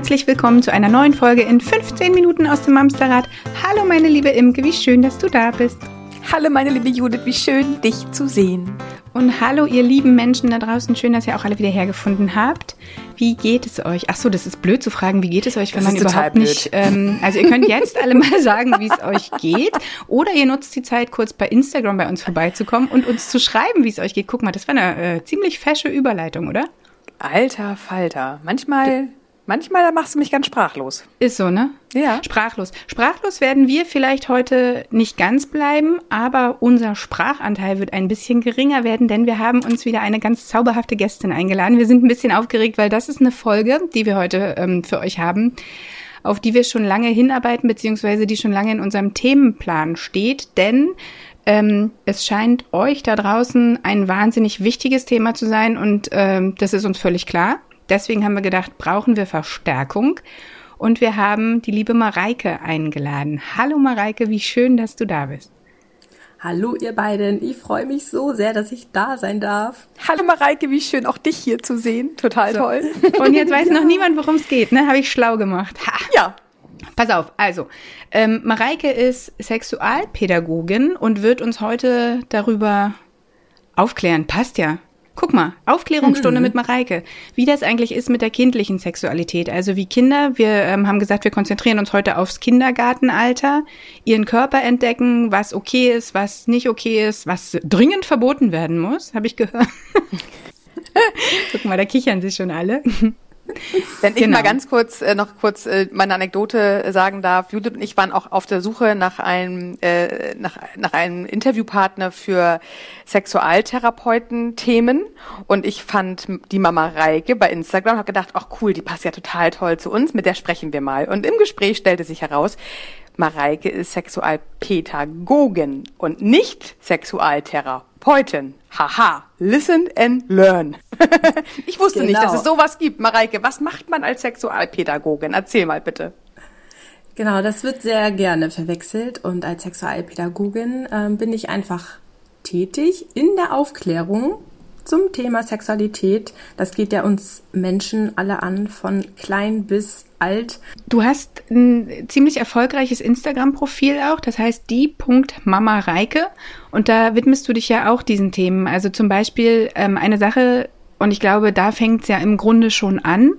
Herzlich willkommen zu einer neuen Folge in 15 Minuten aus dem Mamsterrad. Hallo meine liebe Imke, wie schön, dass du da bist. Hallo meine liebe Judith, wie schön dich zu sehen. Und hallo ihr lieben Menschen da draußen, schön, dass ihr auch alle wieder hergefunden habt. Wie geht es euch? Ach so, das ist blöd zu fragen, wie geht es euch, wenn Das man überhaupt nicht. Ähm, also ihr könnt jetzt alle mal sagen, wie es euch geht, oder ihr nutzt die Zeit, kurz bei Instagram bei uns vorbeizukommen und uns zu schreiben, wie es euch geht. Guck mal, das war eine äh, ziemlich fesche Überleitung, oder? Alter Falter, manchmal, manchmal machst du mich ganz sprachlos. Ist so, ne? Ja. Sprachlos. Sprachlos werden wir vielleicht heute nicht ganz bleiben, aber unser Sprachanteil wird ein bisschen geringer werden, denn wir haben uns wieder eine ganz zauberhafte Gästin eingeladen. Wir sind ein bisschen aufgeregt, weil das ist eine Folge, die wir heute ähm, für euch haben, auf die wir schon lange hinarbeiten, beziehungsweise die schon lange in unserem Themenplan steht, denn ähm, es scheint euch da draußen ein wahnsinnig wichtiges Thema zu sein und ähm, das ist uns völlig klar. Deswegen haben wir gedacht, brauchen wir Verstärkung. Und wir haben die liebe Mareike eingeladen. Hallo Mareike, wie schön, dass du da bist. Hallo ihr beiden, ich freue mich so sehr, dass ich da sein darf. Hallo Mareike, wie schön auch dich hier zu sehen. Total toll. Und jetzt weiß noch niemand, worum es geht, ne? Habe ich schlau gemacht. Ha. Ja. Pass auf, also, ähm, Mareike ist Sexualpädagogin und wird uns heute darüber aufklären. Passt ja. Guck mal, Aufklärungsstunde mit Mareike. Wie das eigentlich ist mit der kindlichen Sexualität. Also wie Kinder, wir ähm, haben gesagt, wir konzentrieren uns heute aufs Kindergartenalter, ihren Körper entdecken, was okay ist, was nicht okay ist, was dringend verboten werden muss, habe ich gehört. Guck mal, da kichern sich schon alle. Wenn ich Genau. mal ganz kurz äh, noch kurz äh, meine Anekdote äh, sagen darf. Judith und ich waren auch auf der Suche nach einem äh, nach, nach einem Interviewpartner für Sexualtherapeuten-Themen und ich fand die Mama Reike bei Instagram und habe gedacht, ach cool, die passt ja total toll zu uns, mit der sprechen wir mal. Und im Gespräch stellte sich heraus, Mareike ist Sexualpädagogin und nicht Sexualtherapeutin. Haha, listen and learn. ich wusste nicht, dass Genau. es sowas gibt. Mareike, was macht man als Sexualpädagogin? Erzähl mal bitte. Genau, das wird sehr gerne verwechselt und als Sexualpädagogin ähm, bin ich einfach tätig in der Aufklärung zum Thema Sexualität. Das geht ja uns Menschen alle an, von klein bis alt. Du hast ein ziemlich erfolgreiches Instagram-Profil auch, das heißt die.mamareike und da widmest du dich ja auch diesen Themen. Also zum Beispiel ähm, eine Sache, und ich glaube, da fängt es ja im Grunde schon an,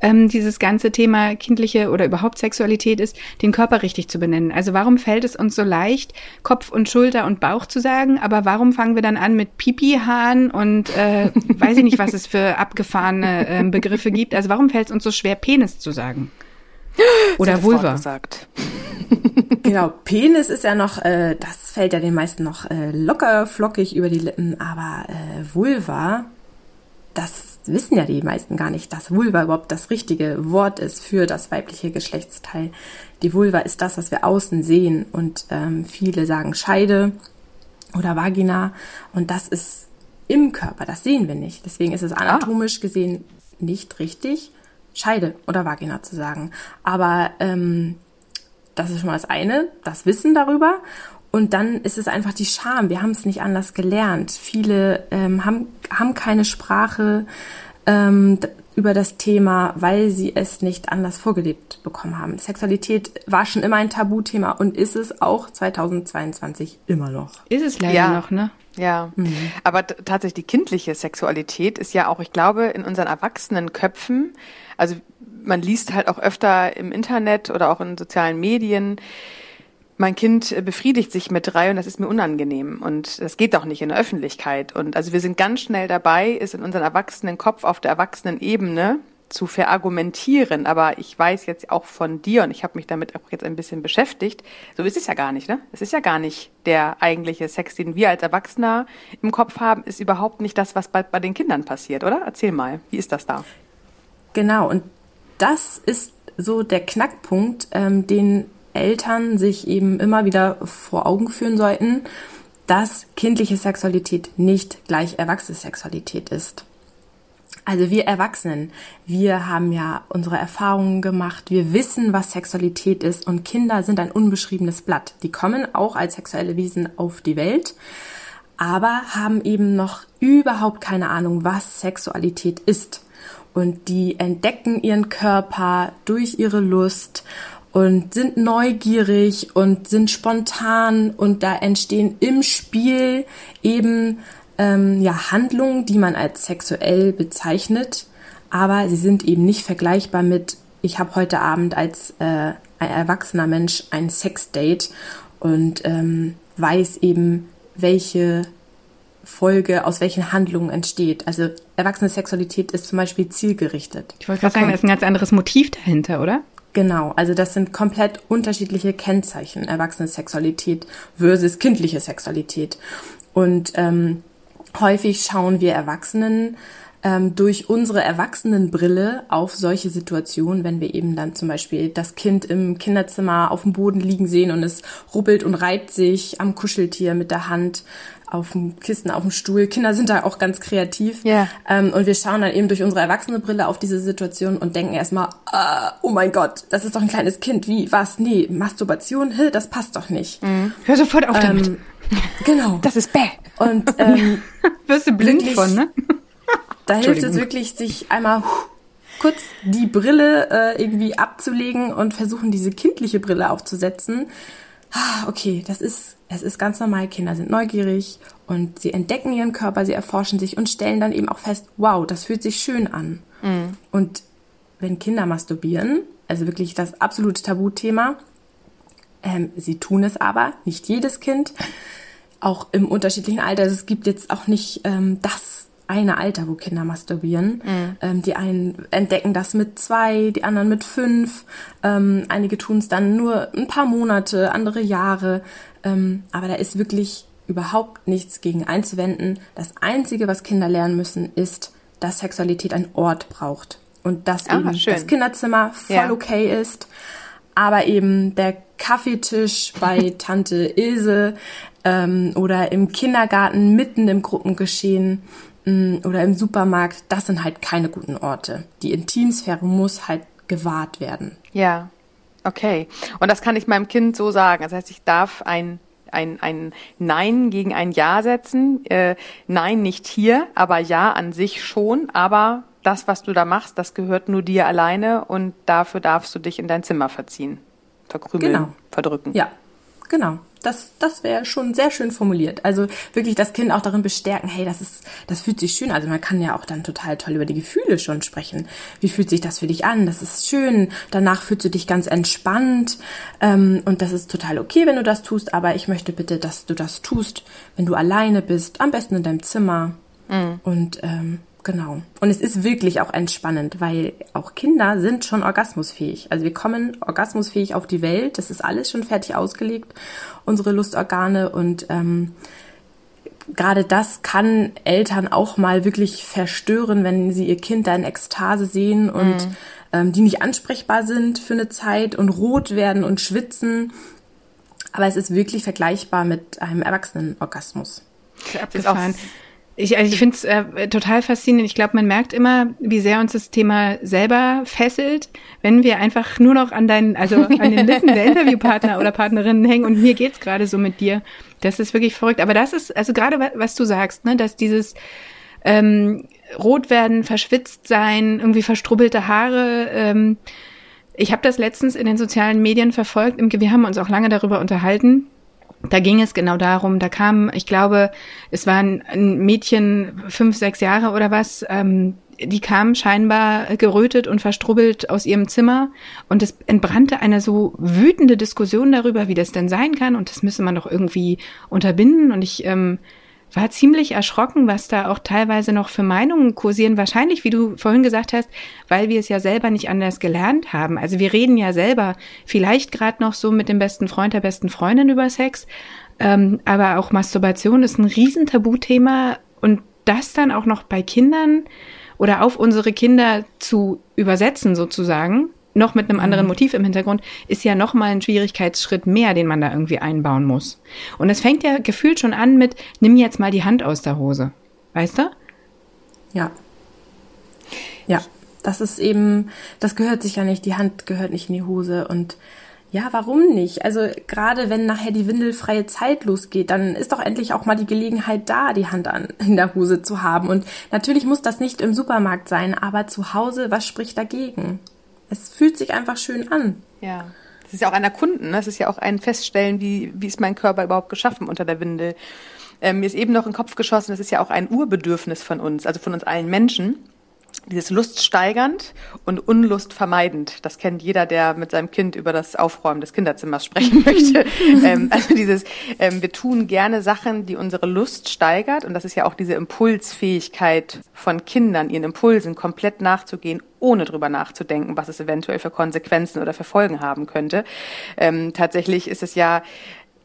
ähm, dieses ganze Thema kindliche oder überhaupt Sexualität ist, den Körper richtig zu benennen. Also warum fällt es uns so leicht, Kopf und Schulter und Bauch zu sagen, aber warum fangen wir dann an mit Pipi-Haaren und äh, weiß ich nicht, was es für abgefahrene ähm, Begriffe gibt. Also warum fällt es uns so schwer, Penis zu sagen? Oder Wort Vulva. gesagt. Genau, Penis ist ja noch, äh, das fällt ja den meisten noch äh, locker flockig über die Lippen, aber äh, Vulva, das wissen ja die meisten gar nicht, dass Vulva überhaupt das richtige Wort ist für das weibliche Geschlechtsteil. Die Vulva ist das, was wir außen sehen und ähm, viele sagen Scheide oder Vagina und das ist im Körper, das sehen wir nicht. Deswegen ist es anatomisch gesehen nicht richtig, Scheide oder Vagina zu sagen. Aber ähm, das ist schon mal das eine, das Wissen darüber. Und dann ist es einfach die Scham. Wir haben es nicht anders gelernt. Viele ähm, haben, haben keine Sprache ähm, über das Thema, weil sie es nicht anders vorgelebt bekommen haben. Sexualität war schon immer ein Tabuthema und ist es auch 2022 immer noch. Ist es leider Ja. noch, ne? Ja, aber t- tatsächlich die kindliche Sexualität ist ja auch, ich glaube, in unseren erwachsenen Köpfen, also man liest halt auch öfter im Internet oder auch in sozialen Medien, mein Kind äh, befriedigt sich mit drei und das ist mir unangenehm und das geht auch nicht in der Öffentlichkeit. Und also wir sind ganz schnell dabei, es in unseren erwachsenen Kopf auf der erwachsenen Ebene zu verargumentieren. Aber ich weiß jetzt auch von dir und ich habe mich damit auch jetzt ein bisschen beschäftigt. So ist es ja gar nicht, ne? Es ist ja gar nicht der eigentliche Sex, den wir als Erwachsener im Kopf haben, ist überhaupt nicht das, was bei, bei den Kindern passiert, oder? Erzähl mal, wie ist das da? Genau, und das ist so der Knackpunkt, ähm, den Eltern sich eben immer wieder vor Augen führen sollten, dass kindliche Sexualität nicht gleich erwachsene Sexualität ist. Also wir Erwachsenen, wir haben ja unsere Erfahrungen gemacht, wir wissen, was Sexualität ist und Kinder sind ein unbeschriebenes Blatt. Die kommen auch als sexuelle Wesen auf die Welt, aber haben eben noch überhaupt keine Ahnung, was Sexualität ist. und die entdecken ihren Körper durch ihre Lust und sind neugierig und sind spontan und da entstehen im Spiel eben ähm, ja Handlungen, die man als sexuell bezeichnet, aber sie sind eben nicht vergleichbar mit ich habe heute Abend als äh, ein erwachsener Mensch ein Sexdate und ähm, weiß eben, welche Folge aus welchen Handlungen entsteht. Also erwachsene Sexualität ist zum Beispiel zielgerichtet. Ich wollte gerade sagen, da ist ein ganz anderes Motiv dahinter, oder? Genau, also das sind komplett unterschiedliche Kennzeichen, erwachsene Sexualität versus kindliche Sexualität. Und ähm, häufig schauen wir Erwachsenen ähm, durch unsere Erwachsenenbrille auf solche Situationen, wenn wir eben dann zum Beispiel das Kind im Kinderzimmer auf dem Boden liegen sehen und es rubbelt und reibt sich am Kuscheltier mit der Hand auf dem Kissen, auf dem Stuhl. Kinder sind da auch ganz kreativ. Ja. Ähm, und wir schauen dann eben durch unsere Erwachsenenbrille auf diese Situation und denken erstmal, äh, oh mein Gott, das ist doch ein kleines Kind. Wie, was? Nee, Masturbation, hä, das passt doch nicht. Mhm. Hör sofort auf damit. Ähm, genau. Das ist bäh. Und ähm, wirst du blind von, ne? Da hilft es wirklich, sich einmal kurz die Brille äh, irgendwie abzulegen und versuchen, diese kindliche Brille aufzusetzen. Ah, okay, das ist, es ist ganz normal. Kinder sind neugierig und sie entdecken ihren Körper, sie erforschen sich und stellen dann eben auch fest, wow, das fühlt sich schön an. Mhm. Und wenn Kinder masturbieren, also wirklich das absolute Tabuthema, ähm, sie tun es aber, nicht jedes Kind, auch im unterschiedlichen Alter. Also es gibt jetzt auch nicht ähm, das eine Alter, wo Kinder masturbieren. Mhm. Ähm, die einen entdecken das mit zwei, die anderen mit fünf. Ähm, einige tun es dann nur ein paar Monate, andere Jahre. Ähm, aber da ist wirklich überhaupt nichts gegen einzuwenden. Das Einzige, was Kinder lernen müssen, ist, dass Sexualität einen Ort braucht. Und dass ah, eben schön. das Kinderzimmer voll ja. okay ist. Aber eben der Kaffeetisch bei Tante Ilse ähm, oder im Kindergarten mitten im Gruppengeschehen oder im Supermarkt, das sind halt keine guten Orte. Die Intimsphäre muss halt gewahrt werden. Ja, okay. Und das kann ich meinem Kind so sagen. Das heißt, ich darf ein ein, ein Nein gegen ein Ja setzen. Äh, Nein nicht hier, aber Ja an sich schon. Aber das, was du da machst, das gehört nur dir alleine und dafür darfst du dich in dein Zimmer verziehen. Verkrümeln, genau. verdrücken. Ja, genau das, das wäre schon sehr schön formuliert. Also wirklich das Kind auch darin bestärken, hey, das ist, das fühlt sich schön. Also man kann ja auch dann total toll über die Gefühle schon sprechen. Wie fühlt sich das für dich an? Das ist schön. Danach fühlst du dich ganz entspannt. Ähm, und das ist total okay, wenn du das tust. Aber ich möchte bitte, dass du das tust, wenn du alleine bist. Am besten in deinem Zimmer. Mhm. Und ähm, Genau. Und es ist wirklich auch entspannend, weil auch Kinder sind schon orgasmusfähig. Also wir kommen orgasmusfähig auf die Welt. Das ist alles schon fertig ausgelegt, unsere Lustorgane. Und ähm, gerade das kann Eltern auch mal wirklich verstören, wenn sie ihr Kind da in Ekstase sehen und mhm. ähm, die nicht ansprechbar sind für eine Zeit und rot werden und schwitzen. Aber es ist wirklich vergleichbar mit einem Erwachsenenorgasmus. Abgefahren. Ich, also ich finde es äh, total faszinierend. Ich glaube, man merkt immer, wie sehr uns das Thema selber fesselt, wenn wir einfach nur noch an deinen, also an den Lippen der Interviewpartner oder Partnerinnen hängen und mir geht's gerade so mit dir. Das ist wirklich verrückt. Aber das ist, also gerade was du sagst, ne, dass dieses ähm, rot werden, verschwitzt sein, irgendwie verstrubbelte Haare, ähm, ich habe das letztens in den sozialen Medien verfolgt. Wir haben uns auch lange darüber unterhalten da ging es genau darum, da kam, ich glaube, es war ein, Mädchen, fünf, sechs Jahre oder was, ähm, die kam scheinbar gerötet und verstrubbelt aus ihrem Zimmer und es entbrannte eine so wütende Diskussion darüber, wie das denn sein kann und das müsse man doch irgendwie unterbinden und ich ähm, war ziemlich erschrocken, was da auch teilweise noch für Meinungen kursieren. Wahrscheinlich, wie du vorhin gesagt hast, weil wir es ja selber nicht anders gelernt haben. Also wir reden ja selber vielleicht gerade noch so mit dem besten Freund der besten Freundin über Sex, ähm, aber auch Masturbation ist ein riesen Tabuthema und das dann auch noch bei Kindern oder auf unsere Kinder zu übersetzen sozusagen, noch mit einem anderen mhm. Motiv im Hintergrund, ist ja noch mal ein Schwierigkeitsschritt mehr, den man da irgendwie einbauen muss. Und es fängt ja gefühlt schon an mit, nimm jetzt mal die Hand aus der Hose. Weißt du? Ja. Ja, das ist eben, das gehört sich ja nicht, die Hand gehört nicht in die Hose und Ja, warum nicht? Also gerade wenn nachher die windelfreie Zeit losgeht, dann ist doch endlich auch mal die Gelegenheit da, die Hand an in der Hose zu haben. Und natürlich muss das nicht im Supermarkt sein, aber zu Hause, was spricht dagegen? Es fühlt sich einfach schön an. Ja. Das ist ja auch ein Erkunden, ne? das ist ja auch ein Feststellen, wie, wie ist mein Körper überhaupt geschaffen unter der Windel. Ähm, mir ist eben noch in den Kopf geschossen, das ist ja auch ein Urbedürfnis von uns, also von uns allen Menschen dieses Lust steigernd und Unlust vermeidend. Das kennt jeder, der mit seinem Kind über das Aufräumen des Kinderzimmers sprechen möchte. ähm, also dieses, ähm, wir tun gerne Sachen, die unsere Lust steigert. Und das ist ja auch diese Impulsfähigkeit von Kindern, ihren Impulsen komplett nachzugehen, ohne drüber nachzudenken, was es eventuell für Konsequenzen oder für Folgen haben könnte. Ähm, tatsächlich ist es ja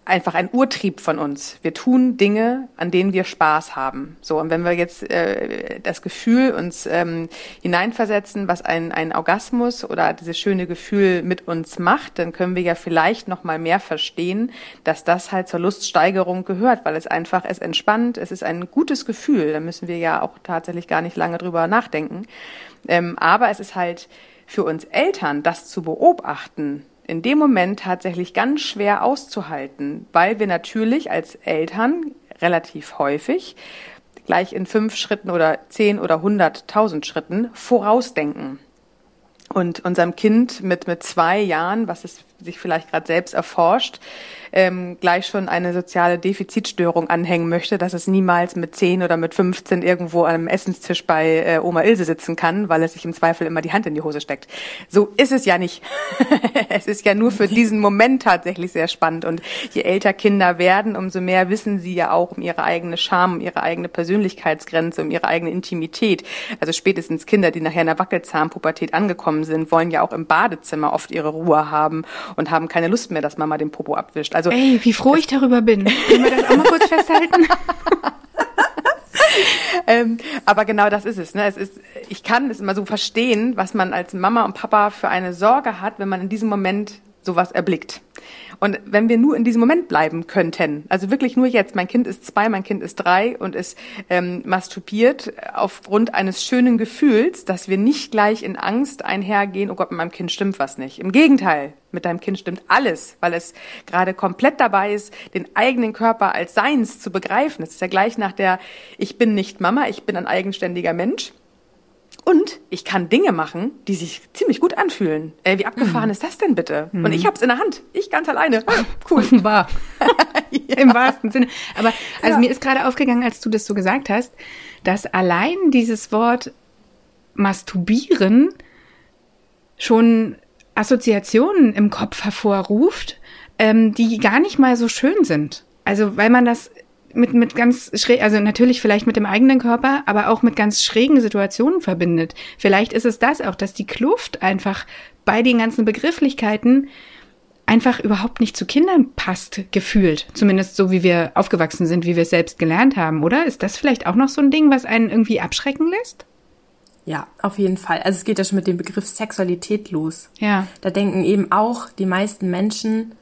einfach ein Urtrieb von uns. Wir tun Dinge, an denen wir Spaß haben. So und wenn wir jetzt äh, das Gefühl uns ähm, hineinversetzen, was ein ein Orgasmus oder dieses schöne Gefühl mit uns macht, dann können wir ja vielleicht noch mal mehr verstehen, dass das halt zur Luststeigerung gehört, weil es einfach es entspannt, es ist ein gutes Gefühl. Da müssen wir ja auch tatsächlich gar nicht lange drüber nachdenken. Ähm, aber es ist halt für uns Eltern, das zu beobachten, in dem Moment tatsächlich ganz schwer auszuhalten, weil wir natürlich als Eltern relativ häufig gleich in fünf Schritten oder zehn oder hunderttausend Schritten vorausdenken. Und unserem Kind mit mit zwei Jahren, was es sich vielleicht gerade selbst erforscht, ähm, gleich schon eine soziale Defizitstörung anhängen möchte, dass es niemals mit 10 oder mit 15 irgendwo an Essenstisch bei äh, Oma Ilse sitzen kann, weil es sich im Zweifel immer die Hand in die Hose steckt. So ist es ja nicht. es ist ja nur für diesen Moment tatsächlich sehr spannend. Und je älter Kinder werden, umso mehr wissen sie ja auch um ihre eigene Scham, um ihre eigene Persönlichkeitsgrenze, um ihre eigene Intimität. Also spätestens Kinder, die nachher in der Wackelzahnpubertät angekommen sind, wollen ja auch im Badezimmer oft ihre Ruhe haben und haben keine Lust mehr, dass Mama den Popo abwischt. Also also, Ey, wie froh ich darüber bin. Können wir das auch mal kurz festhalten? ähm, aber genau das ist es. Ne? es ist, ich kann es immer so verstehen, was man als Mama und Papa für eine Sorge hat, wenn man in diesem Moment sowas erblickt. Und wenn wir nur in diesem Moment bleiben könnten, also wirklich nur jetzt, mein Kind ist zwei, mein Kind ist drei und ist ähm, masturbiert aufgrund eines schönen Gefühls, dass wir nicht gleich in Angst einhergehen, oh Gott, mit meinem Kind stimmt was nicht. Im Gegenteil, mit deinem Kind stimmt alles, weil es gerade komplett dabei ist, den eigenen Körper als seins zu begreifen. Das ist ja gleich nach der, ich bin nicht Mama, ich bin ein eigenständiger Mensch. Und ich kann Dinge machen, die sich ziemlich gut anfühlen. Äh, wie abgefahren mhm. ist das denn bitte? Mhm. Und ich hab's in der Hand. Ich ganz alleine. Ah, cool. Offenbar. ja. Im wahrsten Sinne. Aber also ja. mir ist gerade aufgegangen, als du das so gesagt hast, dass allein dieses Wort masturbieren schon Assoziationen im Kopf hervorruft, ähm, die gar nicht mal so schön sind. Also weil man das mit, mit ganz schräg, also natürlich vielleicht mit dem eigenen Körper, aber auch mit ganz schrägen Situationen verbindet. Vielleicht ist es das auch, dass die Kluft einfach bei den ganzen Begrifflichkeiten einfach überhaupt nicht zu Kindern passt, gefühlt. Zumindest so, wie wir aufgewachsen sind, wie wir es selbst gelernt haben, oder? Ist das vielleicht auch noch so ein Ding, was einen irgendwie abschrecken lässt? Ja, auf jeden Fall. Also es geht ja schon mit dem Begriff Sexualität los. Ja. Da denken eben auch die meisten Menschen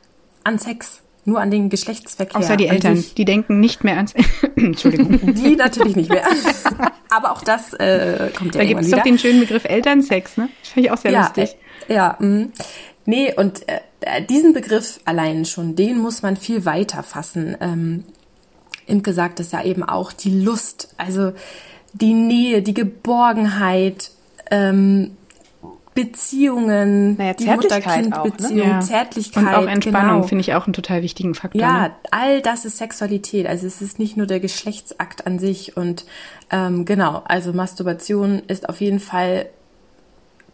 an Sex nur an den Geschlechtsverkehr. Außer die Eltern, sich. die denken nicht mehr ans. Entschuldigung. Die natürlich nicht mehr. Aber auch das äh, kommt ja Da gibt es doch den schönen Begriff Elternsex, ne? Das finde ich auch sehr ja, lustig. Äh, ja, mh. nee, und äh, diesen Begriff allein schon, den muss man viel weiter fassen. Ähm, Imke sagt es ja eben auch, die Lust, also die Nähe, die Geborgenheit, ähm, Beziehungen, naja, die Mutter-Kind-Beziehung, ne? ja. Zärtlichkeit. Und auch Entspannung genau. finde ich auch einen total wichtigen Faktor. Ja, ne? all das ist Sexualität. Also es ist nicht nur der Geschlechtsakt an sich. Und ähm, genau, also Masturbation ist auf jeden Fall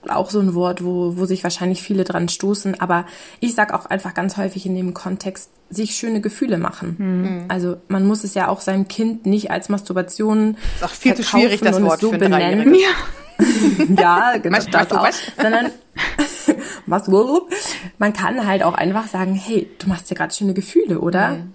auch so ein Wort, wo, wo sich wahrscheinlich viele dran stoßen. Aber ich sag auch einfach ganz häufig in dem Kontext, sich schöne Gefühle machen. Mhm. Also man muss es ja auch seinem Kind nicht als Masturbation ist auch viel zu schwierig, das Wort so benennen. Ja. ja, genau, was, das auch. Was? Sondern was man kann halt auch einfach sagen, hey, du machst dir gerade schöne Gefühle, oder? Mhm.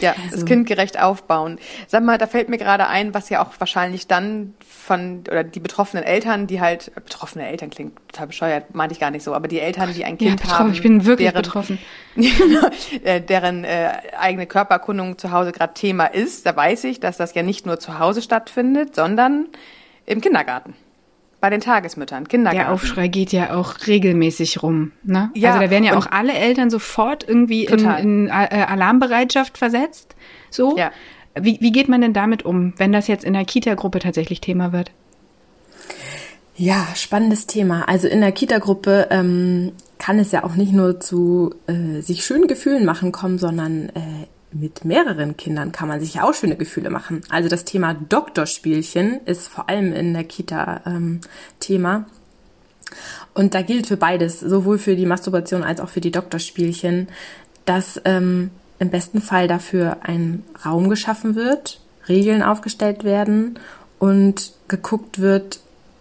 Ja, also. das kindgerecht aufbauen. Sag mal, da fällt mir gerade ein, was ja auch wahrscheinlich dann von, oder die betroffenen Eltern, die halt, betroffene Eltern klingt total bescheuert, meinte ich gar nicht so, aber die Eltern, die ein Kind ja, haben. Ich bin wirklich deren, betroffen. Äh, deren äh, eigene Körperkundung zu Hause gerade Thema ist, da weiß ich, dass das ja nicht nur zu Hause stattfindet, sondern im Kindergarten bei den Tagesmüttern, Kindergarten. Der Aufschrei geht ja auch regelmäßig rum. Ne? Ja, also da werden ja auch alle Eltern sofort irgendwie in, in äh, Alarmbereitschaft versetzt. So. Ja. Wie, wie geht man denn damit um, wenn das jetzt in der Kita-Gruppe tatsächlich Thema wird? Ja, spannendes Thema. Also in der Kita-Gruppe ähm, kann es ja auch nicht nur zu äh, sich schönen Gefühlen machen kommen, sondern äh, mit mehreren Kindern kann man sich ja auch schöne Gefühle machen. Also das Thema Doktorspielchen ist vor allem in der Kita ähm, Thema. Und da gilt für beides, sowohl für die Masturbation als auch für die Doktorspielchen, dass ähm, im besten Fall dafür ein Raum geschaffen wird, Regeln aufgestellt werden und geguckt wird,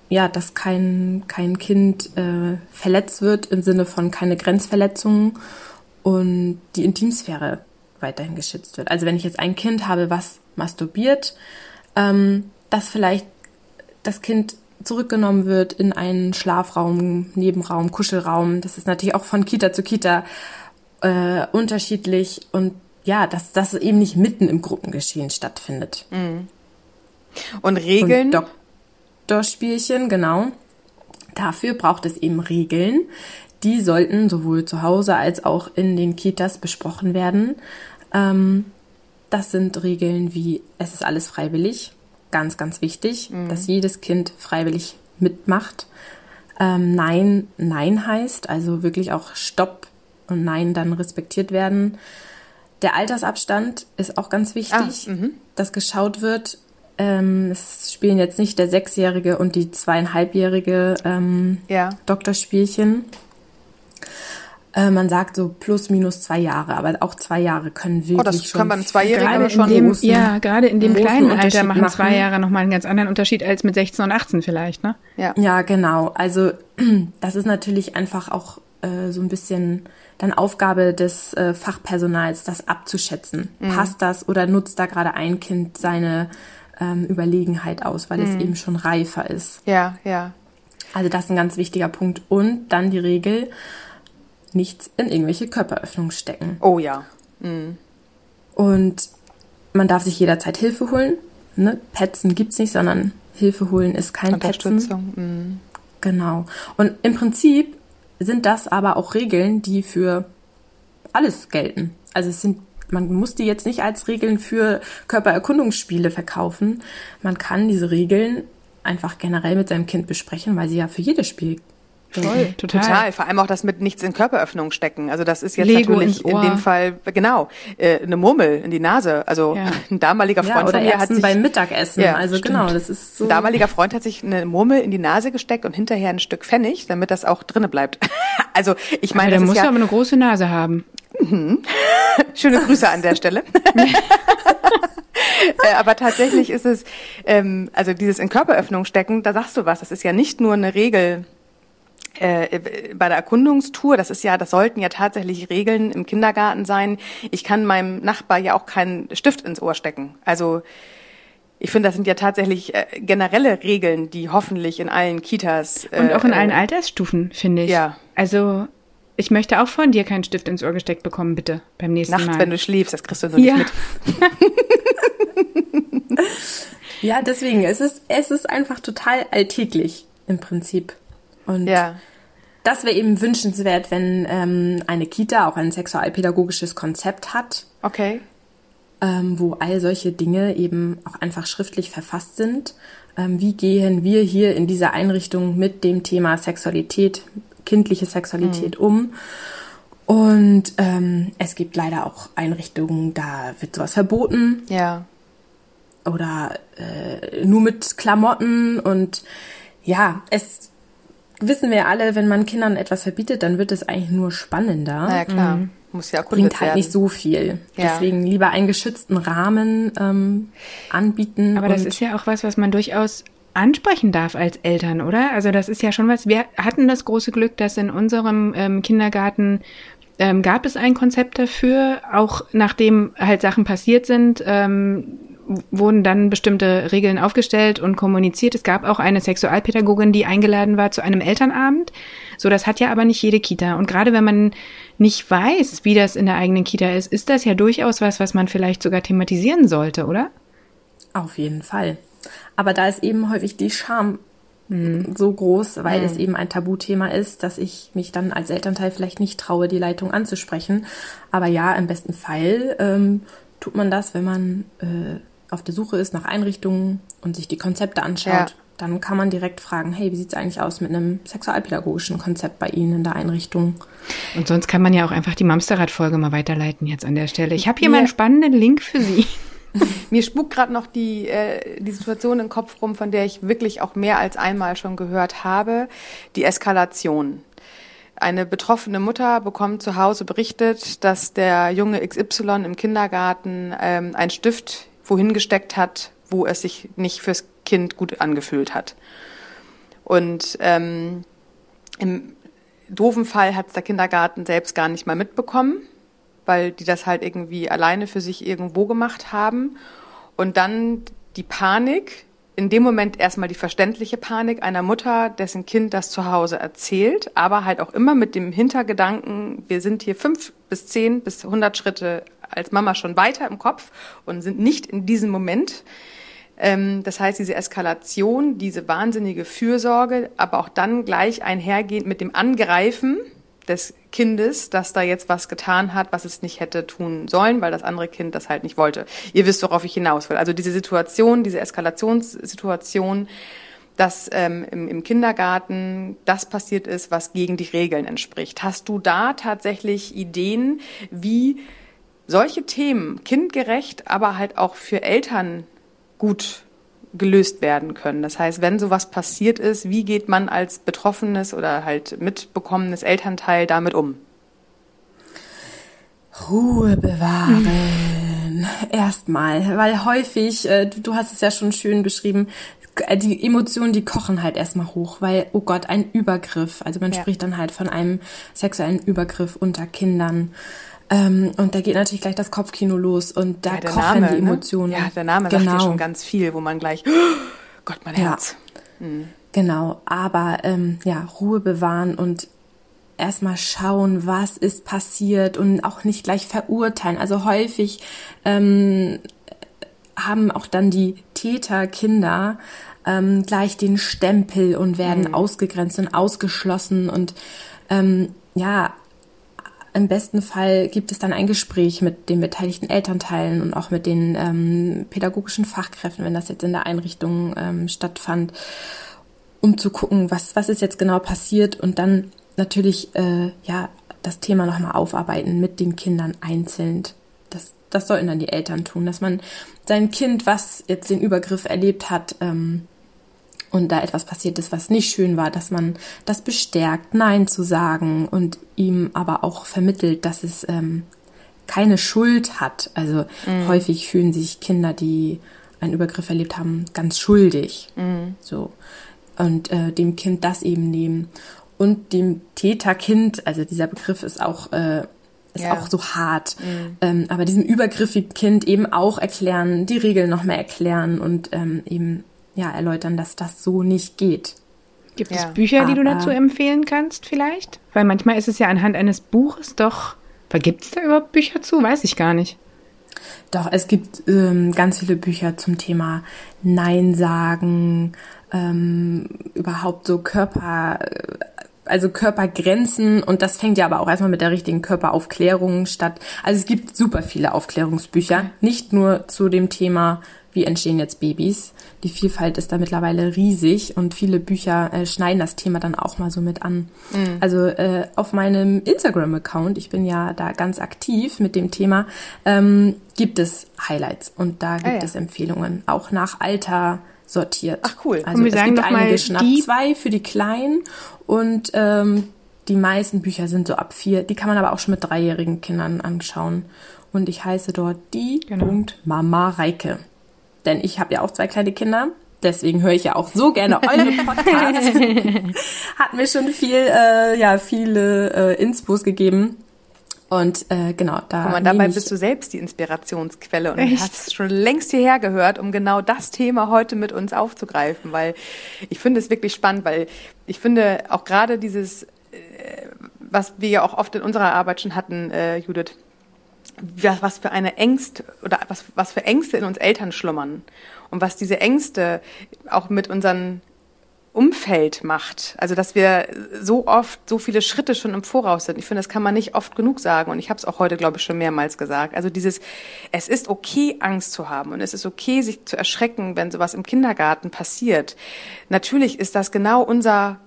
ja, dass kein, kein Kind äh, verletzt wird im Sinne von keine Grenzverletzungen und die Intimsphäre weiterhin geschützt wird. Also wenn ich jetzt ein Kind habe, was masturbiert, ähm, dass vielleicht das Kind zurückgenommen wird in einen Schlafraum, Nebenraum, Kuschelraum. Das ist natürlich auch von Kita zu Kita äh, unterschiedlich und ja, dass das eben nicht mitten im Gruppengeschehen stattfindet. Und Regeln. Und Doktorspielchen, genau. Dafür braucht es eben Regeln. Die sollten sowohl zu Hause als auch in den Kitas besprochen werden. Ähm, das sind Regeln wie, es ist alles freiwillig. Ganz, ganz wichtig, dass jedes Kind freiwillig mitmacht. Ähm, nein, Nein heißt, also wirklich auch Stopp und Nein dann respektiert werden. Der Altersabstand ist auch ganz wichtig, dass geschaut wird. Ähm, es spielen jetzt nicht der Sechsjährige und die zweieinhalbjährige ähm, Ja. Doktorspielchen. Äh, man sagt so plus minus zwei Jahre, aber auch zwei Jahre können wirklich Oh, das schon kann beim Zweijährigen schon dem, großen- ja, gerade in dem kleinen Alter Unterschied machen zwei machen. Jahre nochmal einen ganz anderen Unterschied als mit 16 und 18 vielleicht, ne? Ja. Ja, genau. Also das ist natürlich einfach auch äh, so ein bisschen dann Aufgabe des äh, Fachpersonals, das abzuschätzen. Passt das oder nutzt da gerade ein Kind seine ähm, Überlegenheit aus, weil es eben schon reifer ist. Ja, ja. Also das ist ein ganz wichtiger Punkt. Und dann die Regel, nichts in irgendwelche Körperöffnungen stecken. Oh ja. Und man darf sich jederzeit Hilfe holen. Ne? Petzen gibt's nicht, sondern Hilfe holen ist kein Petzen. Unterstützung. Mhm. Genau. Und im Prinzip sind das aber auch Regeln, die für alles gelten. Also es sind, man muss die jetzt nicht als Regeln für Körpererkundungsspiele verkaufen. Man kann diese Regeln einfach generell mit seinem Kind besprechen, weil sie ja für jedes Spiel gelten. Voll, total. Total. Vor allem auch das mit nichts in Körperöffnung stecken. Also das ist jetzt Lego natürlich in dem Fall, genau, äh, eine Murmel in die Nase. Also Ja. ein damaliger Ja, Freund oder von mir hat sich, beim Mittagessen. Ja, also stimmt. genau, das ist so. ein damaliger Freund hat sich eine Murmel in die Nase gesteckt und hinterher ein Stück Pfennig, damit das auch drinnen bleibt. also ich Aber meine, der das muss ja, aber eine große Nase haben. Schöne Grüße an der Stelle. Äh, Aber tatsächlich ist es, ähm, also dieses in Körperöffnung stecken, da sagst du was, das ist ja nicht nur eine Regel äh, bei der Erkundungstour, das ist ja, das sollten ja tatsächlich Regeln im Kindergarten sein. Ich kann meinem Nachbar ja auch keinen Stift ins Ohr stecken. Also ich finde, das sind ja tatsächlich äh, generelle Regeln, die hoffentlich in allen Kitas Und äh, auch in allen äh, Altersstufen, finde ich. Ja. Also, ich möchte auch von dir keinen Stift ins Ohr gesteckt bekommen, bitte, beim nächsten nachts, Mal. wenn du schläfst, das kriegst du nur ja. nicht mit. Ja, deswegen, es ist, es ist einfach total alltäglich im Prinzip. Und Ja. das wäre eben wünschenswert, wenn ähm, eine Kita auch ein sexualpädagogisches Konzept hat, Okay. ähm, wo all solche Dinge eben auch einfach schriftlich verfasst sind. Ähm, wie gehen wir hier in dieser Einrichtung mit dem Thema Sexualität, kindliche Sexualität um? Und ähm, es gibt leider auch Einrichtungen, da wird sowas verboten Ja. oder äh, nur mit Klamotten und ja, es wissen wir alle, wenn man Kindern etwas verbietet, dann wird es eigentlich nur spannender. Na ja, klar. Muss ja Bringt halt werden. nicht so viel. Ja. Deswegen lieber einen geschützten Rahmen ähm, anbieten. Aber das ist ja auch was, was man durchaus ansprechen darf als Eltern, oder? Also das ist ja schon was. Wir hatten das große Glück, dass in unserem ähm, Kindergarten ähm, gab es ein Konzept dafür. Auch nachdem halt Sachen passiert sind, ähm, wurden dann bestimmte Regeln aufgestellt und kommuniziert. Es gab auch eine Sexualpädagogin, die eingeladen war zu einem Elternabend. So, das hat ja aber nicht jede Kita. Und gerade wenn man nicht weiß, wie das in der eigenen Kita ist, ist das ja durchaus was, was man vielleicht sogar thematisieren sollte, oder? Auf jeden Fall. Aber da ist eben häufig die Scham mhm. so groß, weil mhm. es eben ein Tabuthema ist, dass ich mich dann als Elternteil vielleicht nicht traue, die Leitung anzusprechen. Aber ja, im besten Fall ähm, tut man das, wenn man äh, auf der Suche ist nach Einrichtungen und sich die Konzepte anschaut. Ja. Dann kann man direkt fragen, hey, wie sieht es eigentlich aus mit einem sexualpädagogischen Konzept bei Ihnen in der Einrichtung? Und sonst kann man ja auch einfach die Mamsterrad-Folge mal weiterleiten jetzt an der Stelle. Ich habe hier ja. mal einen spannenden Link für Sie. Mir spukt gerade noch die, äh, die Situation im Kopf rum, von der ich wirklich auch mehr als einmal schon gehört habe, die Eskalation. Eine betroffene Mutter bekommt zu Hause berichtet, dass der junge XY im Kindergarten ähm, einen Stift wohin gesteckt hat, wo es sich nicht fürs Kind gut angefühlt hat. Und ähm, im doofen Fall hat der Kindergarten selbst gar nicht mal mitbekommen weil die das halt irgendwie alleine für sich irgendwo gemacht haben. Und dann die Panik, in dem Moment erstmal die verständliche Panik einer Mutter, dessen Kind das zu Hause erzählt, aber halt auch immer mit dem Hintergedanken, wir sind hier fünf bis zehn bis hundert Schritte als Mama schon weiter im Kopf und sind nicht in diesem Moment. Ähm, das heißt, diese Eskalation, diese wahnsinnige Fürsorge, aber auch dann gleich einhergehend mit dem Angreifen des Kindes, das da jetzt was getan hat, was es nicht hätte tun sollen, weil das andere Kind das halt nicht wollte. Ihr wisst, worauf ich hinaus will. Also diese Situation, diese Eskalationssituation, dass ähm, im, im Kindergarten das passiert ist, was gegen die Regeln entspricht. Hast du da tatsächlich Ideen, wie solche Themen kindgerecht, aber halt auch für Eltern gut gelöst werden können. Das heißt, wenn sowas passiert ist, wie geht man als betroffenes oder halt mitbekommenes Elternteil damit um? Ruhe bewahren. Erstmal, weil häufig, äh, du hast es ja schon schön beschrieben, äh, die Emotionen, die kochen halt erstmal hoch, weil, oh Gott, ein Übergriff. Also man ja. spricht dann halt von einem sexuellen Übergriff unter Kindern. Ähm, und da geht natürlich gleich das Kopfkino los und da ja, kochen Name, die ne? Emotionen. Ne? Ja, der Name genau. sagt ja schon ganz viel, wo man gleich, oh Gott, mein Herz. Ja. Mhm. Genau, aber ähm, ja, Ruhe bewahren und erstmal schauen, was ist passiert und auch nicht gleich verurteilen. Also häufig ähm, haben auch dann die Täter Kinder ähm, gleich den Stempel und werden mhm. ausgegrenzt und ausgeschlossen und ähm, ja, im besten Fall gibt es dann ein Gespräch mit den beteiligten Elternteilen und auch mit den ähm, pädagogischen Fachkräften, wenn das jetzt in der Einrichtung ähm, stattfand, um zu gucken, was, was ist jetzt genau passiert und dann natürlich äh, ja das Thema nochmal aufarbeiten mit den Kindern einzeln. Das, das sollten dann die Eltern tun, dass man sein Kind, was jetzt den Übergriff erlebt hat, ähm, und da etwas passiert ist, was nicht schön war, dass man das bestärkt, Nein zu sagen und ihm aber auch vermittelt, dass es ähm, keine Schuld hat. Also mhm. häufig fühlen sich Kinder, die einen Übergriff erlebt haben, ganz schuldig. Mhm. So. Und äh, dem Kind das eben nehmen. Und dem Täterkind, also dieser Begriff ist auch, äh, ist ja. auch so hart. Mhm. Ähm, aber diesem übergriffigen Kind eben auch erklären, die Regeln noch mehr erklären und ähm, eben ja, erläutern, dass das so nicht geht. Gibt ja. es Bücher, die du dazu empfehlen kannst, vielleicht? Weil manchmal ist es ja anhand eines Buches doch. Gibt es da überhaupt Bücher zu? Weiß ich gar nicht. Doch, es gibt ähm, ganz viele Bücher zum Thema Nein sagen, ähm, überhaupt so Körper, also Körpergrenzen und das fängt ja aber auch erstmal mit der richtigen Körperaufklärung statt. Also es gibt super viele Aufklärungsbücher, nicht nur zu dem Thema wie entstehen jetzt Babys. Die Vielfalt ist da mittlerweile riesig und viele Bücher äh, schneiden das Thema dann auch mal so mit an. Mhm. Also äh, auf meinem Instagram-Account, ich bin ja da ganz aktiv mit dem Thema, ähm, gibt es Highlights und da gibt ah, ja. es Empfehlungen, auch nach Alter sortiert. Ach cool. Also und wir es sagen gibt einige Schnapp zwei für die Kleinen und ähm, die meisten Bücher sind so ab vier. Die kann man aber auch schon mit dreijährigen Kindern anschauen. Und ich heiße dort die genau. Punkt Mama Reike denn ich habe ja auch zwei kleine Kinder. Deswegen höre ich ja auch so gerne eure Podcasts. Hat mir schon viel, äh, ja, viele äh, Inspos gegeben. Und äh, genau, da. Und dabei bist du selbst die Inspirationsquelle und Echt? hast schon längst hierher gehört, um genau das Thema heute mit uns aufzugreifen, weil ich finde es wirklich spannend, weil ich finde auch gerade dieses, äh, was wir ja auch oft in unserer Arbeit schon hatten, äh, Judith, was für eine Ängste oder was, was für Ängste in uns Eltern schlummern und was diese Ängste auch mit unseren Umfeld macht. Also dass wir so oft so viele Schritte schon im Voraus sind. Ich finde, das kann man nicht oft genug sagen. Und ich habe es auch heute, glaube ich, schon mehrmals gesagt. Also dieses, es ist okay, Angst zu haben und es ist okay, sich zu erschrecken, wenn sowas im Kindergarten passiert. Natürlich ist das genau unser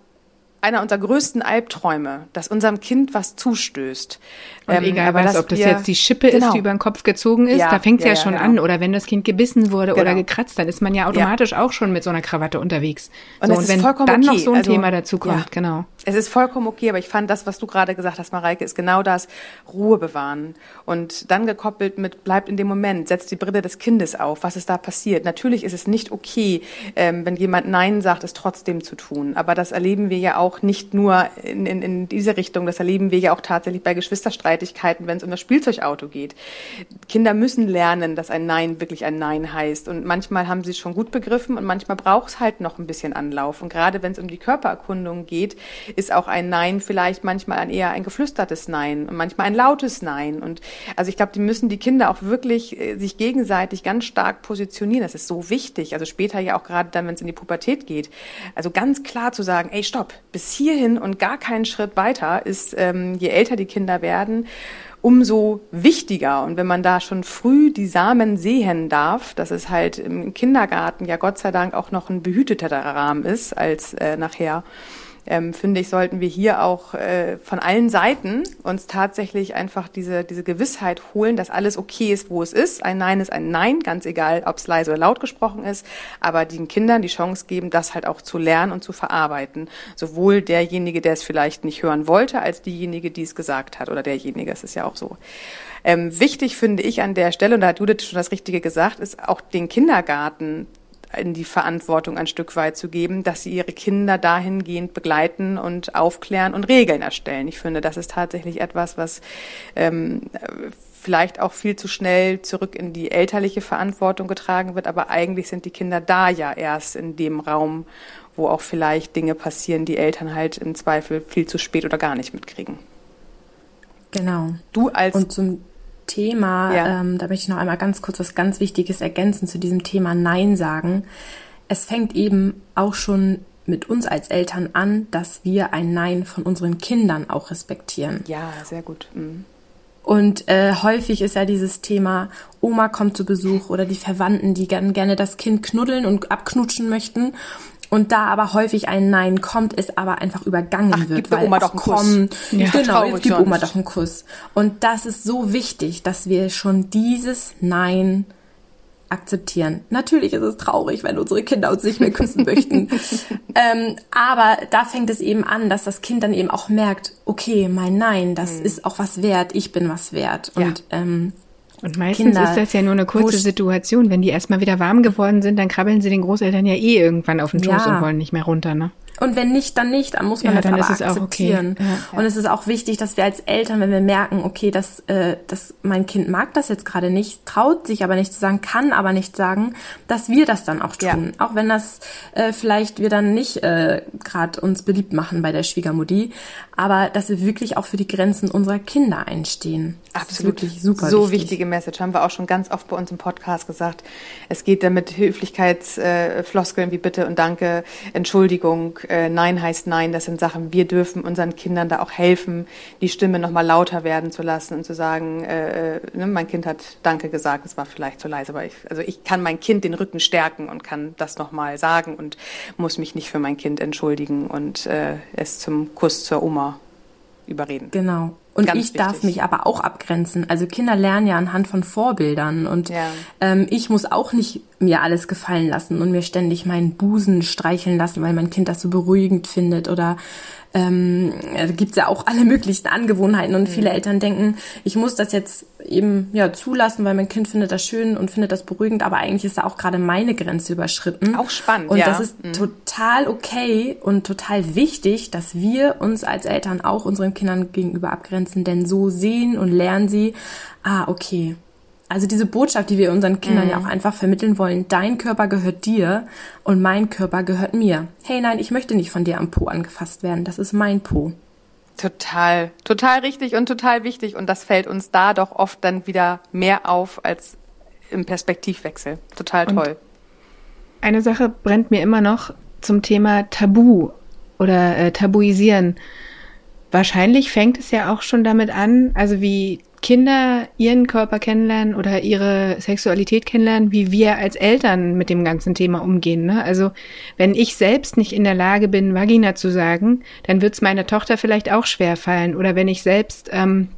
einer unserer größten Albträume, dass unserem Kind was zustößt. Und ähm, egal was, ob das jetzt die Schippe genau. ist, die über den Kopf gezogen ist, ja, da fängt es ja, ja, schon genau. an. Oder wenn das Kind gebissen wurde genau. oder gekratzt, dann ist man ja automatisch auch schon mit so einer Krawatte unterwegs. Und, so, und wenn dann okay. noch so ein also, Thema dazu kommt, genau. Es ist vollkommen okay, aber ich fand das, was du gerade gesagt hast, Mareike, ist genau das, Ruhe bewahren. Und dann gekoppelt mit, bleibt in dem Moment, setzt die Brille des Kindes auf, was ist da passiert. Natürlich ist es nicht okay, ähm, wenn jemand Nein sagt, es trotzdem zu tun. Aber das erleben wir ja auch nicht nur in, in, in diese Richtung, das erleben wir ja auch tatsächlich bei Geschwisterstreitigkeiten, wenn es um das Spielzeugauto geht. Kinder müssen lernen, dass ein Nein wirklich ein Nein heißt. Und manchmal haben sie es schon gut begriffen und manchmal braucht es halt noch ein bisschen Anlauf. Und gerade wenn es um die Körpererkundung geht, ist auch ein Nein vielleicht manchmal ein eher ein geflüstertes Nein und manchmal ein lautes Nein. Und also ich glaube, die müssen die Kinder auch wirklich äh, sich gegenseitig ganz stark positionieren. Das ist so wichtig. Also später ja auch gerade dann, wenn es in die Pubertät geht. Also ganz klar zu sagen, ey, stopp, bis hierhin und gar keinen Schritt weiter ist, ähm, je älter die Kinder werden, umso wichtiger. Und wenn man da schon früh die Samen sehen darf, dass es halt im Kindergarten ja Gott sei Dank auch noch ein behüteter Rahmen ist als äh, nachher ähm, finde ich, sollten wir hier auch äh, von allen Seiten uns tatsächlich einfach diese, diese Gewissheit holen, dass alles okay ist, wo es ist. Ein Nein ist ein Nein, ganz egal, ob es leise oder laut gesprochen ist, aber den Kindern die Chance geben, das halt auch zu lernen und zu verarbeiten. Sowohl derjenige, der es vielleicht nicht hören wollte, als diejenige, die es gesagt hat oder derjenige. Es ist ja auch so. Ähm, wichtig finde ich an der Stelle, und da hat Judith schon das Richtige gesagt, ist auch den Kindergarten in die Verantwortung ein Stück weit zu geben, dass sie ihre Kinder dahingehend begleiten und aufklären und Regeln erstellen. Ich finde, das ist tatsächlich etwas, was ähm, vielleicht auch viel zu schnell zurück in die elterliche Verantwortung getragen wird, aber eigentlich sind die Kinder da ja erst in dem Raum, wo auch vielleicht Dinge passieren, die Eltern halt im Zweifel viel zu spät oder gar nicht mitkriegen. Genau. Du als und zum Thema, ja. ähm, da möchte ich noch einmal ganz kurz was ganz Wichtiges ergänzen zu diesem Thema Nein sagen. Es fängt eben auch schon mit uns als Eltern an, dass wir ein Nein von unseren Kindern auch respektieren. Ja, sehr gut. Mhm. Und äh, häufig ist ja dieses Thema, Oma kommt zu Besuch oder die Verwandten, die gern, gerne das Kind knuddeln und abknutschen möchten und da aber häufig ein Nein kommt, es aber einfach übergangen Ach, wird, gib weil Oma doch einen kommen, Kuss. Ja. Genau, jetzt gib Oma doch einen Kuss. Und das ist so wichtig, dass wir schon dieses Nein akzeptieren. Natürlich ist es traurig, wenn unsere Kinder uns nicht mehr küssen möchten. Ähm, aber da fängt es eben an, dass das Kind dann eben auch merkt, okay, mein Nein, das mhm. ist auch was wert, ich bin was wert. Und ja. ähm, und meistens Kinder, ist das ja nur eine kurze Situation. Wenn die erstmal wieder warm geworden sind, dann krabbeln sie den Großeltern ja eh irgendwann auf den Schoß ja. und wollen nicht mehr runter, ne? Und wenn nicht, dann nicht. Dann muss man ja, das aber akzeptieren. Okay. Ja, und es ist auch wichtig, dass wir als Eltern, wenn wir merken, okay, dass, äh, dass mein Kind mag das jetzt gerade nicht, traut sich aber nicht zu sagen, kann aber nicht sagen, dass wir das dann auch tun. Auch wenn das äh, vielleicht wir dann nicht äh, gerade uns beliebt machen bei der Schwiegermutti, aber dass wir wirklich auch für die Grenzen unserer Kinder einstehen. Das Absolut. wirklich super so wichtig. wichtige Message. Haben wir auch schon ganz oft bei uns im Podcast gesagt. Es geht damit Höflichkeitsfloskeln äh, wie Bitte und Danke, Entschuldigung, äh, Nein heißt Nein. Das sind Sachen, wir dürfen unseren Kindern da auch helfen, die Stimme nochmal lauter werden zu lassen und zu sagen, äh, äh, ne, mein Kind hat Danke gesagt, es war vielleicht zu leise, aber ich, also ich kann mein Kind den Rücken stärken und kann das nochmal sagen und muss mich nicht für mein Kind entschuldigen und äh, es zum Kuss zur Oma überreden. Genau. Und Ganz ich wichtig. darf mich aber auch abgrenzen. Also Kinder lernen ja anhand von Vorbildern und ja. ähm, ich muss auch nicht mir alles gefallen lassen und mir ständig meinen Busen streicheln lassen, weil mein Kind das so beruhigend findet oder ähm, da gibt's ja auch alle möglichen Angewohnheiten und mhm. viele Eltern denken, ich muss das jetzt eben ja zulassen, weil mein Kind findet das schön und findet das beruhigend, aber eigentlich ist da auch gerade meine Grenze überschritten. Auch spannend. Und ja. das ist mhm. total okay und total wichtig, dass wir uns als Eltern auch unseren Kindern gegenüber abgrenzen, denn so sehen und lernen sie, ah, okay, also diese Botschaft, die wir unseren Kindern mm. ja mhm. auch einfach vermitteln wollen, dein Körper gehört dir und mein Körper gehört mir. Hey, nein, ich möchte nicht von dir am Po angefasst werden, das ist mein Po. Total, total richtig und total wichtig und das fällt uns da doch oft dann wieder mehr auf als im Perspektivwechsel. Total toll. Und eine Sache brennt mir immer noch zum Thema Tabu oder äh, Tabuisieren. Wahrscheinlich fängt es ja auch schon damit an, also wie Kinder ihren Körper kennenlernen oder ihre Sexualität kennenlernen, wie wir als Eltern mit dem ganzen Thema umgehen. Ne? Also wenn ich selbst nicht in der Lage bin, Vagina zu sagen, dann wird es meiner Tochter vielleicht auch schwer fallen. Oder wenn ich selbst ähm,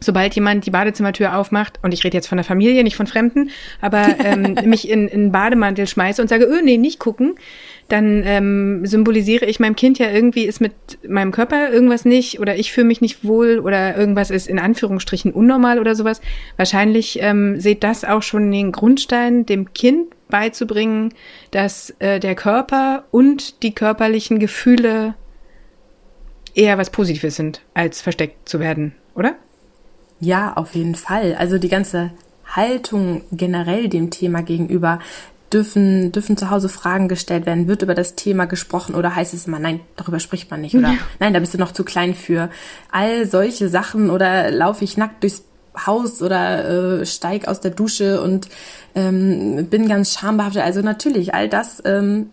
sobald jemand die Badezimmertür aufmacht, und ich rede jetzt von der Familie, nicht von Fremden, aber ähm, mich in, in Bademantel schmeiße und sage, öh, nee, nicht gucken, dann ähm, symbolisiere ich meinem Kind ja irgendwie ist mit meinem Körper irgendwas nicht oder ich fühle mich nicht wohl oder irgendwas ist in Anführungsstrichen unnormal oder sowas. Wahrscheinlich ähm, seht das auch schon den Grundstein, dem Kind beizubringen, dass äh, der Körper und die körperlichen Gefühle eher was Positives sind, als versteckt zu werden, oder? Ja, auf jeden Fall. Also die ganze Haltung generell dem Thema gegenüber, dürfen, dürfen zu Hause Fragen gestellt werden, wird über das Thema gesprochen oder heißt es immer, nein, darüber spricht man nicht oder ja. nein, da bist du noch zu klein für. All solche Sachen oder laufe ich nackt durchs Haus oder äh, steig aus der Dusche und ähm, bin ganz schambehaftet. Also natürlich, all das ähm,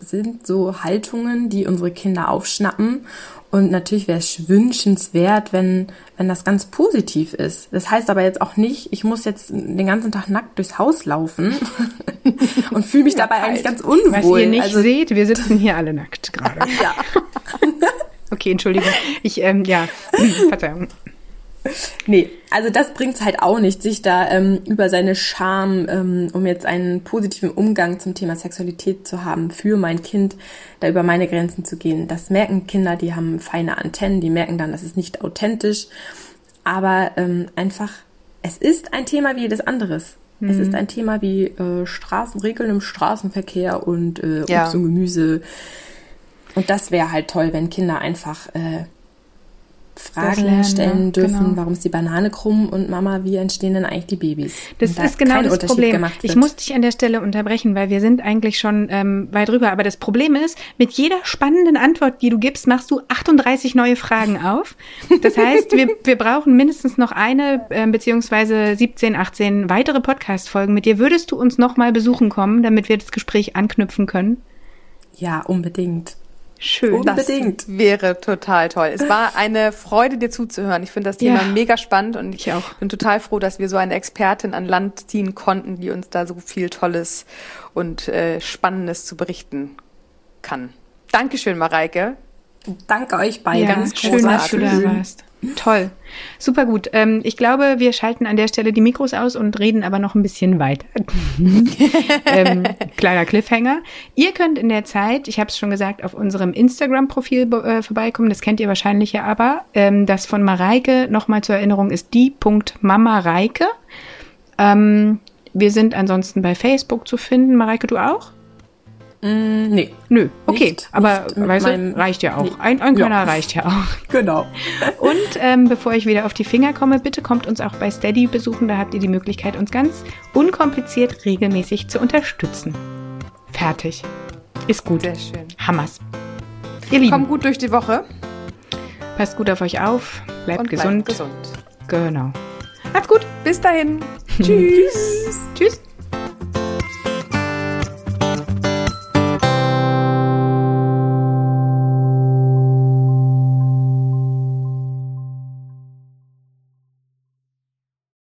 sind so Haltungen, die unsere Kinder aufschnappen und natürlich wäre es wünschenswert, wenn, wenn das ganz positiv ist. Das heißt aber jetzt auch nicht, ich muss jetzt den ganzen Tag nackt durchs Haus laufen und fühle mich dabei eigentlich ganz unwohl. Was ihr nicht also, seht, wir sitzen hier alle nackt gerade. ja. okay, Entschuldigung. Ich, ähm, ja, Verzeihung. Nee, also das bringt's halt auch nicht, sich da ähm, über seine Scham, ähm, um jetzt einen positiven Umgang zum Thema Sexualität zu haben, für mein Kind, da über meine Grenzen zu gehen. Das merken Kinder, die haben feine Antennen, die merken dann, das ist nicht authentisch. Aber ähm, einfach, es ist ein Thema wie jedes anderes. Mhm. Es ist ein Thema wie äh, Straßenregeln im Straßenverkehr und äh, Obst ja. und Gemüse. Und das wäre halt toll, wenn Kinder einfach äh, Fragen lernen, stellen ne? dürfen, genau. warum ist die Banane krumm und Mama, wie entstehen denn eigentlich die Babys? Das da ist genau das Problem. Ich muss dich an der Stelle unterbrechen, weil wir sind eigentlich schon ähm, weit drüber. Aber das Problem ist, mit jeder spannenden Antwort, die du gibst, machst du 38 neue Fragen auf. Das heißt, wir, wir brauchen mindestens noch eine äh, beziehungsweise 17, 18 weitere Podcast-Folgen mit dir. Würdest du uns noch mal besuchen kommen, damit wir das Gespräch anknüpfen können? Ja, unbedingt. Schön. Unbedingt. Das wäre total toll. Es war eine Freude, dir zuzuhören. Ich finde das Thema ja. mega spannend und ich, ich bin total froh, dass wir so eine Expertin an Land ziehen konnten, die uns da so viel Tolles und äh, Spannendes zu berichten kann. Dankeschön, Mareike. Danke euch beiden. Ja, Ganz schön, dass du da warst. Toll. Super gut. Ähm, ich glaube, wir schalten an der Stelle die Mikros aus und reden aber noch ein bisschen weiter. ähm, kleiner Cliffhanger. Ihr könnt in der Zeit, ich habe es schon gesagt, auf unserem Instagram-Profil äh, vorbeikommen. Das kennt ihr wahrscheinlich ja aber. Ähm, das von Mareike, nochmal zur Erinnerung, ist die.mamareike. Ähm, wir sind ansonsten bei Facebook zu finden. Mareike, du auch? Mm, nee. Nö, okay. Nicht, aber nicht weißt du, reicht ja auch. Nee. Ein, ein Könner ja. reicht ja auch. Genau. Und ähm, bevor ich wieder auf die Finger komme, bitte kommt uns auch bei Steady besuchen. Da habt ihr die Möglichkeit, uns ganz unkompliziert regelmäßig zu unterstützen. Fertig. Ist gut. Sehr schön. Hammers. Ihr Lieben. Kommt gut durch die Woche. Passt gut auf euch auf. Bleibt, Und gesund. gesund. Genau. Macht's gut. Bis dahin. Tschüss. Tschüss.